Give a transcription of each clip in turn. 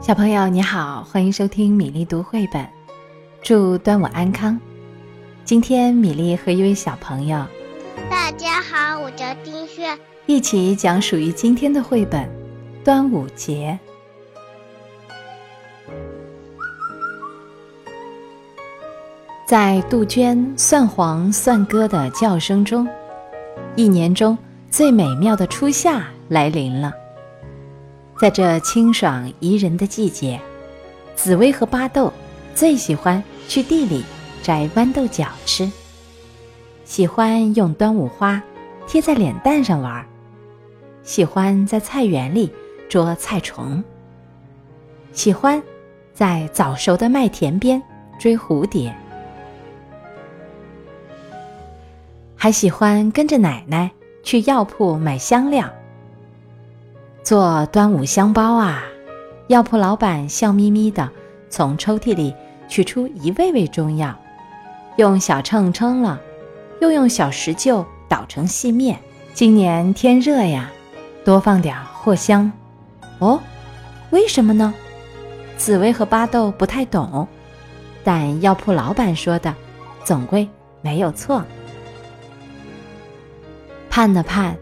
小朋友你好，欢迎收听米粒读绘本，祝端午安康。今天米粒和一位小朋友，大家好，我叫丁炫，一起讲属于今天的绘本《端午节》。在杜鹃、蒜黄、蒜歌的叫声中，一年中最美妙的初夏来临了。在这清爽宜人的季节，紫薇和巴豆最喜欢去地里摘豌豆角吃，喜欢用端午花贴在脸蛋上玩，喜欢在菜园里捉菜虫，喜欢在早熟的麦田边追蝴蝶，还喜欢跟着奶奶去药铺买香料。做端午香包啊！药铺老板笑眯眯的从抽屉里取出一味味中药，用小秤称了，又用小石臼捣成细面。今年天热呀，多放点藿香。哦，为什么呢？紫薇和巴豆不太懂，但药铺老板说的总归没有错。盼了盼，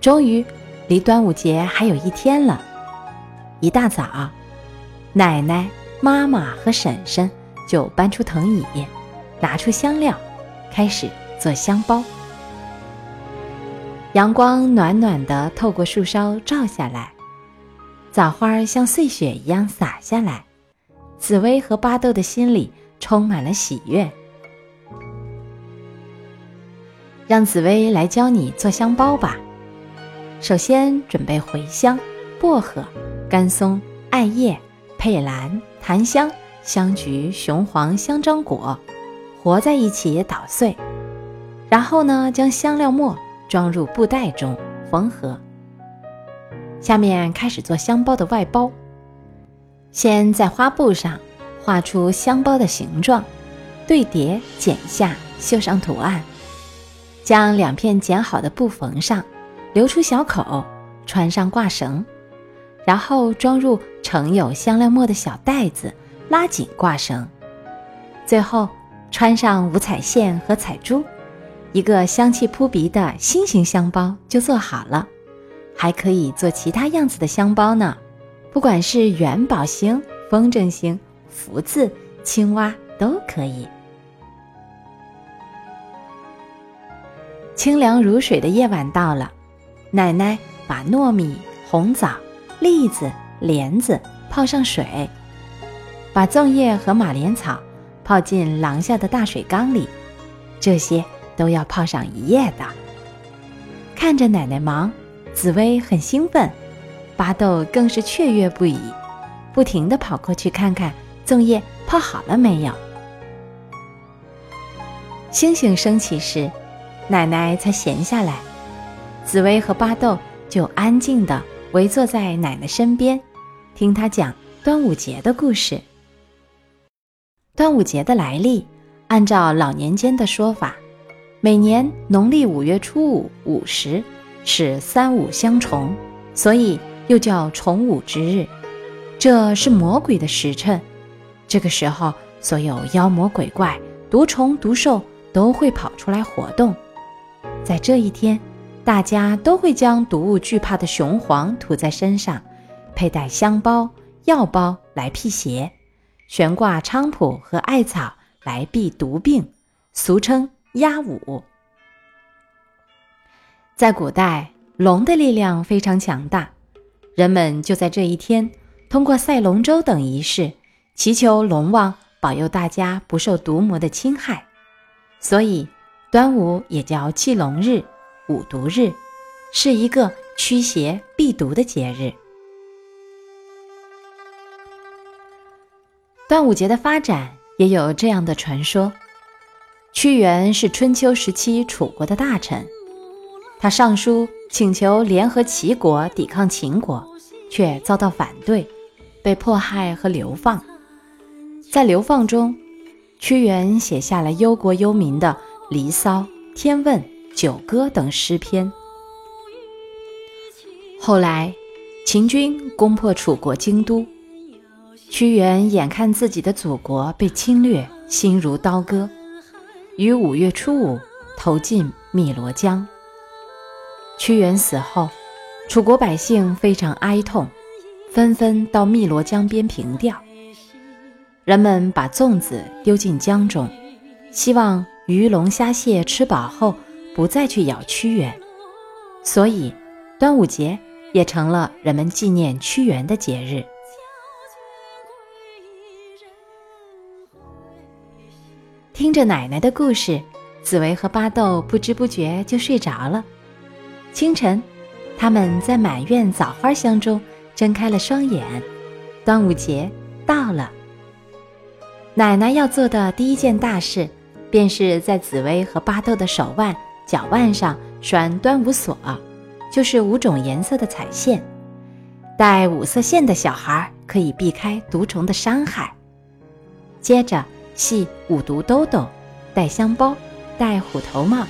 终于。离端午节还有一天了，一大早，奶奶、妈妈和婶婶就搬出藤椅，拿出香料，开始做香包。阳光暖暖的透过树梢照下来，枣花像碎雪一样洒下来，紫薇和巴豆的心里充满了喜悦。让紫薇来教你做香包吧。首先准备茴香、薄荷、干松、艾叶、佩兰、檀香、香菊、雄黄、香樟果，和在一起捣碎。然后呢，将香料末装入布袋中缝合。下面开始做香包的外包。先在花布上画出香包的形状，对叠剪下，绣上图案。将两片剪好的布缝上。留出小口，穿上挂绳，然后装入盛有香料末的小袋子，拉紧挂绳。最后穿上五彩线和彩珠，一个香气扑鼻的心形香包就做好了。还可以做其他样子的香包呢，不管是元宝星、风筝星、福字、青蛙都可以。清凉如水的夜晚到了。奶奶把糯米、红枣、栗子、莲子泡上水，把粽叶和马莲草泡进廊下的大水缸里，这些都要泡上一夜的。看着奶奶忙，紫薇很兴奋，巴豆更是雀跃不已，不停地跑过去看看粽叶泡好了没有。星星升起时，奶奶才闲下来。紫薇和巴豆就安静地围坐在奶奶身边，听她讲端午节的故事。端午节的来历，按照老年间的说法，每年农历五月初五午时是三五相重，所以又叫重五之日。这是魔鬼的时辰，这个时候所有妖魔鬼怪、毒虫毒兽都会跑出来活动。在这一天。大家都会将毒物惧怕的雄黄涂在身上，佩戴香包、药包来辟邪，悬挂菖蒲和艾草来避毒病，俗称压五。在古代，龙的力量非常强大，人们就在这一天通过赛龙舟等仪式，祈求龙王保佑大家不受毒魔的侵害，所以端午也叫祭龙日。五毒日是一个驱邪避毒的节日。端午节的发展也有这样的传说：屈原是春秋时期楚国的大臣，他上书请求联合齐国抵抗秦国，却遭到反对，被迫害和流放。在流放中，屈原写下了忧国忧民的《离骚》《天问》。《九歌》等诗篇。后来，秦军攻破楚国京都，屈原眼看自己的祖国被侵略，心如刀割，于五月初五投进汨罗江。屈原死后，楚国百姓非常哀痛，纷纷到汨罗江边凭吊。人们把粽子丢进江中，希望鱼龙虾蟹吃饱后不再去咬屈原。所以，端午节也成了人们纪念屈原的节日。听着奶奶的故事，紫薇和巴豆不知不觉就睡着了。清晨，他们在满院枣花香中睁开了双眼。端午节到了，奶奶要做的第一件大事，便是在紫薇和巴豆的手腕、脚腕上拴端午锁，就是五种颜色的彩线。带五色线的小孩可以避开毒虫的伤害。接着。系五毒兜兜，戴香包，戴虎头帽，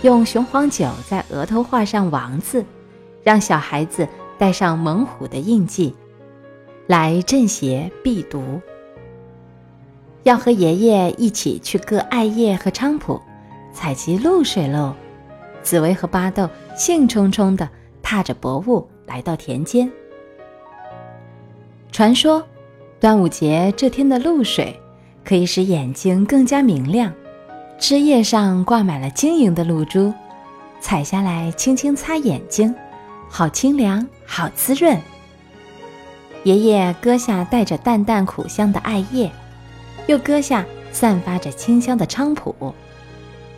用雄黄酒在额头画上王字，让小孩子带上猛虎的印记，来镇邪避毒。要和爷爷一起去割艾叶和菖蒲，采集露水喽！紫薇和巴豆兴冲冲地踏着薄雾来到田间。传说，端午节这天的露水。可以使眼睛更加明亮，枝叶上挂满了晶莹的露珠，采下来轻轻擦眼睛，好清凉，好滋润。爷爷割下带着淡淡苦香的艾叶，又割下散发着清香的菖蒲，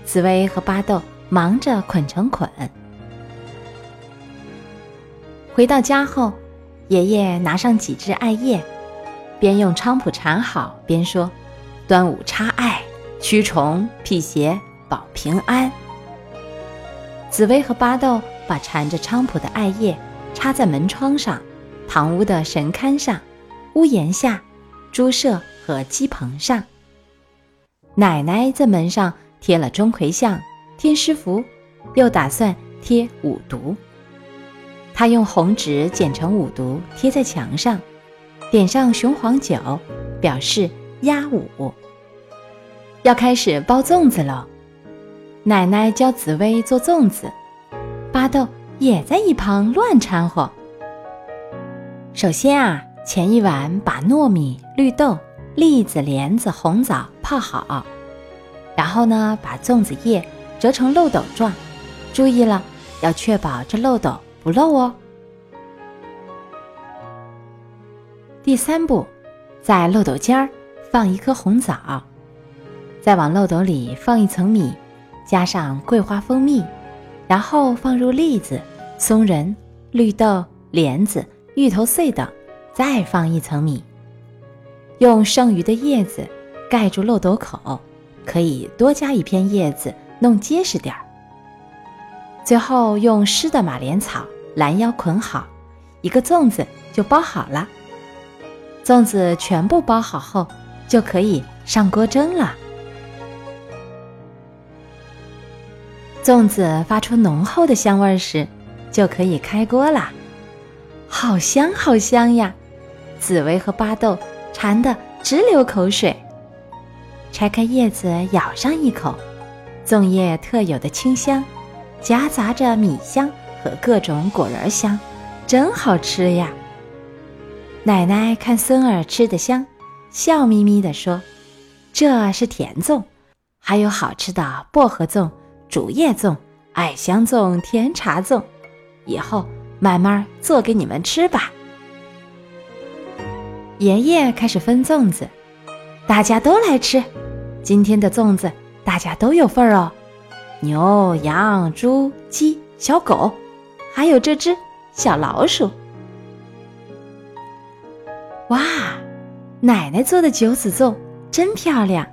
紫薇和巴豆忙着捆成捆。回到家后，爷爷拿上几枝艾叶，边用菖蒲缠好，边说。端午插艾，驱虫辟邪保平安。紫薇和巴豆把缠着菖蒲的艾叶插在门窗上、堂屋的神龛上、屋檐下、猪舍和鸡棚上。奶奶在门上贴了钟馗像、天师符，又打算贴五毒。他用红纸剪成五毒，贴在墙上，点上雄黄酒，表示。压五，要开始包粽子喽。奶奶教紫薇做粽子，巴豆也在一旁乱掺和。首先啊，前一晚把糯米、绿豆、栗子、莲子、红枣泡好，然后呢，把粽子叶折成漏斗状，注意了，要确保这漏斗不漏哦。第三步，在漏斗尖儿。放一颗红枣，再往漏斗里放一层米，加上桂花蜂蜜，然后放入栗子、松仁、绿豆、莲子、芋头碎等，再放一层米，用剩余的叶子盖住漏斗口，可以多加一片叶子，弄结实点儿。最后用湿的马莲草拦腰捆好，一个粽子就包好了。粽子全部包好后。就可以上锅蒸了。粽子发出浓厚的香味时，就可以开锅啦。好香好香呀！紫薇和巴豆馋得直流口水。拆开叶子咬上一口，粽叶特有的清香，夹杂着米香和各种果仁香，真好吃呀！奶奶看孙儿吃得香。笑眯眯地说：“这是甜粽，还有好吃的薄荷粽、竹叶粽、艾香粽、甜茶粽，以后慢慢做给你们吃吧。”爷爷开始分粽子，大家都来吃。今天的粽子大家都有份儿哦，牛、羊、猪、鸡、小狗，还有这只小老鼠。哇！奶奶做的九子粽真漂亮，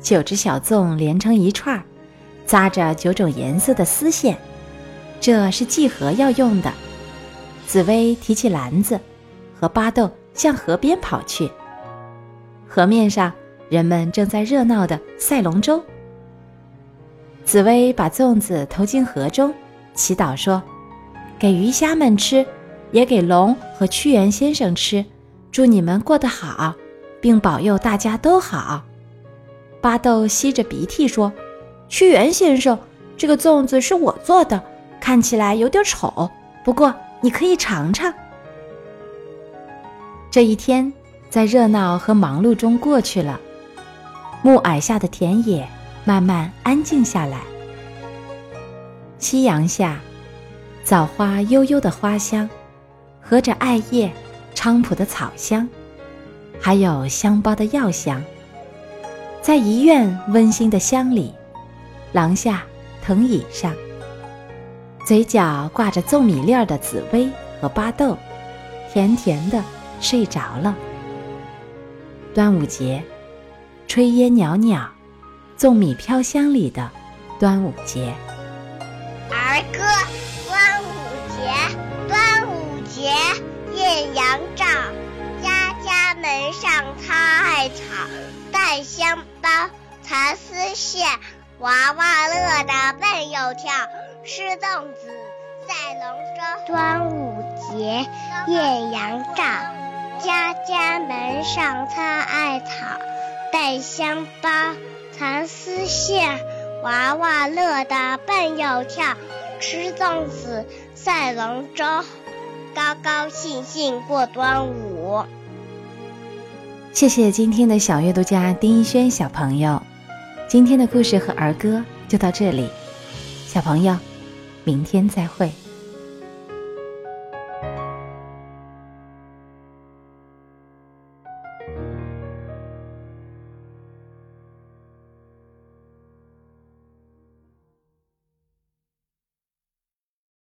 九只小粽连成一串，扎着九种颜色的丝线，这是系河要用的。紫薇提起篮子，和巴豆向河边跑去。河面上，人们正在热闹的赛龙舟。紫薇把粽子投进河中，祈祷说：“给鱼虾们吃，也给龙和屈原先生吃。”祝你们过得好，并保佑大家都好。”巴豆吸着鼻涕说：“屈原先生，这个粽子是我做的，看起来有点丑，不过你可以尝尝。”这一天在热闹和忙碌中过去了，暮霭下的田野慢慢安静下来。夕阳下，枣花悠悠的花香，和着艾叶、菖蒲的草香，还有香包的药香。在一院温馨的乡里，廊下藤椅上，嘴角挂着粽米粒儿的紫薇和巴豆，甜甜的睡着了。端午节，炊烟袅袅，粽米飘香里的端午节。儿歌：端午节，端午节，艳阳照，家家门上插艾草，带香包，蚕丝线，娃娃乐得蹦又跳，吃粽子，赛龙舟。端午节，艳阳照，家家门上插艾草，带香包，蚕丝线，娃娃乐得蹦又跳。吃粽子，赛龙舟，高高兴兴过端午。谢谢今天的小阅读家丁一轩小朋友，今天的故事和儿歌就到这里，小朋友，明天再会。